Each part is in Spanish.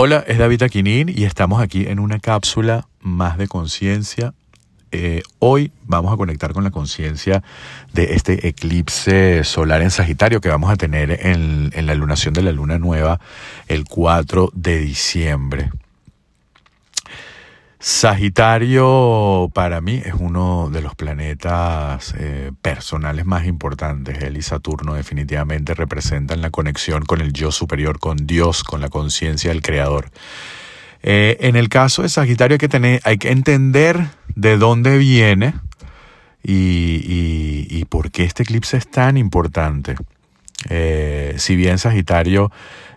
Hola, es David Aquinin y estamos aquí en una cápsula más de conciencia. Eh, hoy vamos a conectar con la conciencia de este eclipse solar en Sagitario que vamos a tener en, la lunación de la luna nueva el 4 de diciembre. Sagitario para mí es uno de los planetas eh, personales más importantes. Él y Saturno definitivamente representan la conexión con el yo superior, con Dios, con la conciencia del Creador. Eh, en el caso de Sagitario hay que, hay que entender de dónde viene y, por qué este eclipse es tan importante. Eh, si bien Sagitario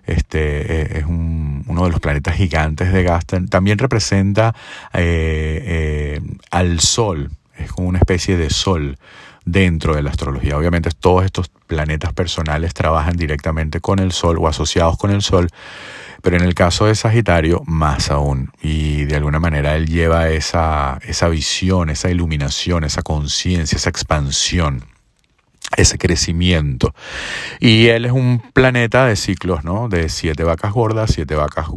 este, eh, es uno de los planetas gigantes de Gasten. También representa eh, eh, al Sol, es como una especie de Sol dentro de la astrología. Obviamente todos estos planetas personales trabajan directamente con el Sol o asociados con el Sol, pero en el caso de Sagitario más aún. Y de alguna manera él lleva esa, esa visión, esa iluminación, esa conciencia, esa expansión ese crecimiento. Y él es un planeta de ciclos, ¿no? De siete vacas gordas, siete vacas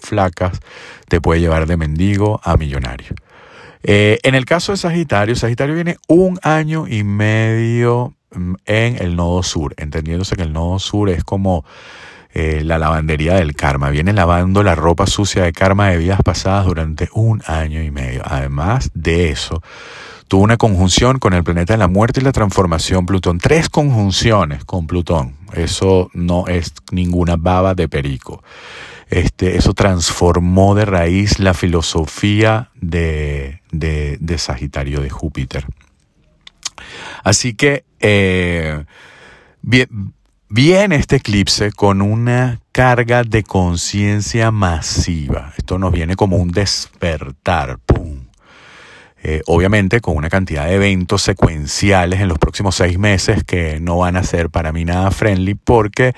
flacas, te puede llevar de mendigo a millonario. Eh, en el caso de Sagitario, Sagitario viene un año y medio mm, en el nodo sur, entendiéndose que el nodo sur es como eh, la lavandería del karma, viene lavando la ropa sucia de karma de vidas pasadas durante un año y medio. Además de eso, tuvo una conjunción con el planeta de la muerte y la transformación Plutón. Tres conjunciones con Plutón. Eso no es ninguna baba de perico. Este, eso transformó de raíz la filosofía de, de, Sagitario de Júpiter. Así que eh, viene este eclipse con una carga de conciencia masiva. Esto nos viene como un despertar. Eh, obviamente con una cantidad de eventos secuenciales en los próximos seis meses que no van a ser para mí nada friendly porque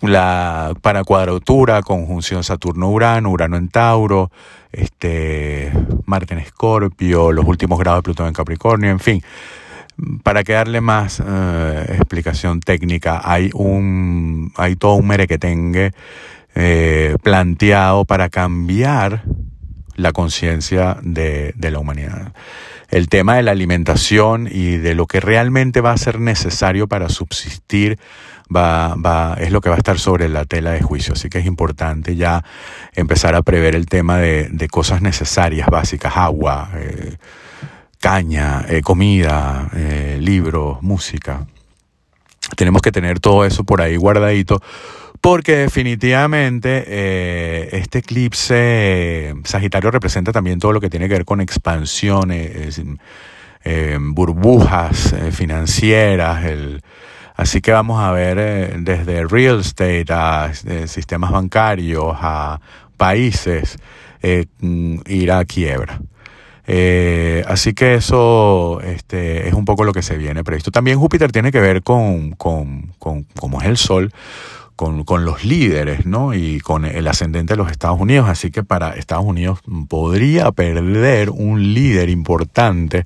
la para cuadratura, conjunción Saturno-Urano, Urano en Tauro, este, Marte en Escorpio, los últimos grados de Plutón en Capricornio, en fin. Para que darle más eh, explicación técnica, hay un hay todo un merequetengue eh, planteado para cambiar la conciencia de, la humanidad. El tema de la alimentación y de lo que realmente va a ser necesario para subsistir va, va, es lo que va a estar sobre la tela de juicio. Así que es importante ya empezar a prever el tema de, cosas necesarias, básicas, agua, eh, caña, eh, comida, eh, libros, música. Tenemos que tener todo eso por ahí guardadito porque definitivamente eh, este eclipse Sagitario representa también todo lo que tiene que ver con expansiones, eh, burbujas eh, financieras, el, así que vamos a ver desde real estate a sistemas bancarios a países ir a quiebra. así que eso este, es un poco lo que se viene previsto. También Júpiter tiene que ver con, con, con como es el Sol, con, los líderes, ¿no? Y con el ascendente de los Estados Unidos. Así que para Estados Unidos podría perder un líder importante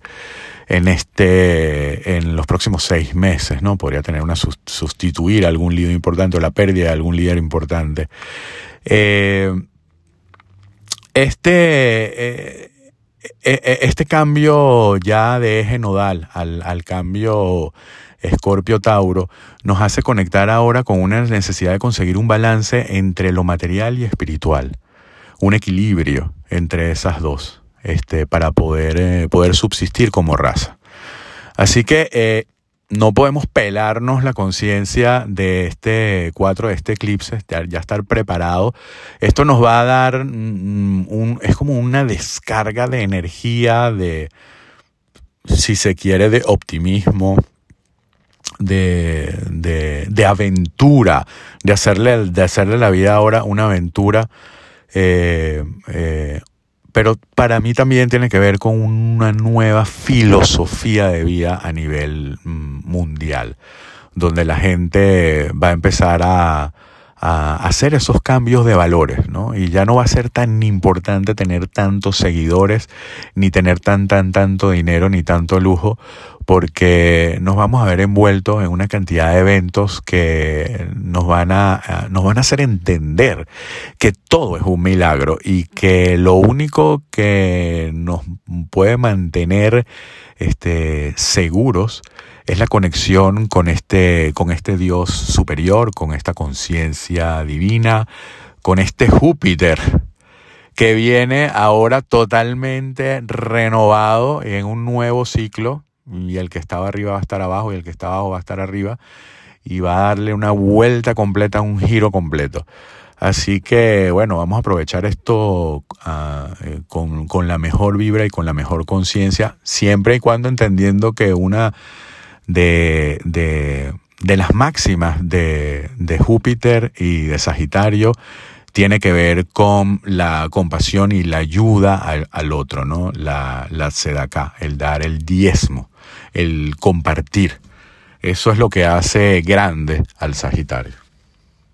en este, en los próximos seis meses, ¿no? Podría tener una sustituir algún líder importante o la pérdida de algún líder importante. Eh, este, eh, eh, este cambio ya de eje nodal al, al cambio Escorpio Tauro, nos hace conectar ahora con una necesidad de conseguir un balance entre lo material y espiritual, un equilibrio entre esas dos, este, para poder, eh, poder subsistir como raza. Así que eh, no podemos pelarnos la conciencia de este cuatro, de este eclipse, ya estar preparado. Esto nos va a dar mm, un, es como una descarga de energía, de, si se quiere, de optimismo, de, de, aventura, de hacerle, de hacerle la vida ahora una aventura. Eh, eh, pero para mí también tiene que ver con una nueva filosofía de vida a nivel mm, mundial, donde la gente va a empezar a, a hacer esos cambios de valores, ¿no? Y ya no va a ser tan importante tener tantos seguidores, ni tener tan, tan, tanto dinero, ni tanto lujo, porque nos vamos a ver envueltos en una cantidad de eventos que nos van a, nos van a hacer entender que todo es un milagro y que lo único que nos puede mantener este, seguros es la conexión con este, con este Dios superior, con esta conciencia divina, con este Júpiter que viene ahora totalmente renovado en un nuevo ciclo y el que estaba arriba va a estar abajo y el que está abajo va a estar arriba y va a darle una vuelta completa, un giro completo. Así que bueno, vamos a aprovechar esto ah, eh, con, con la mejor vibra y con la mejor conciencia, siempre y cuando entendiendo que una de, de, las máximas de, de, Júpiter y de Sagitario tiene que ver con la compasión y la ayuda al, otro, ¿no? La, la acá, el dar el diezmo, el compartir. Eso es lo que hace grande al Sagitario.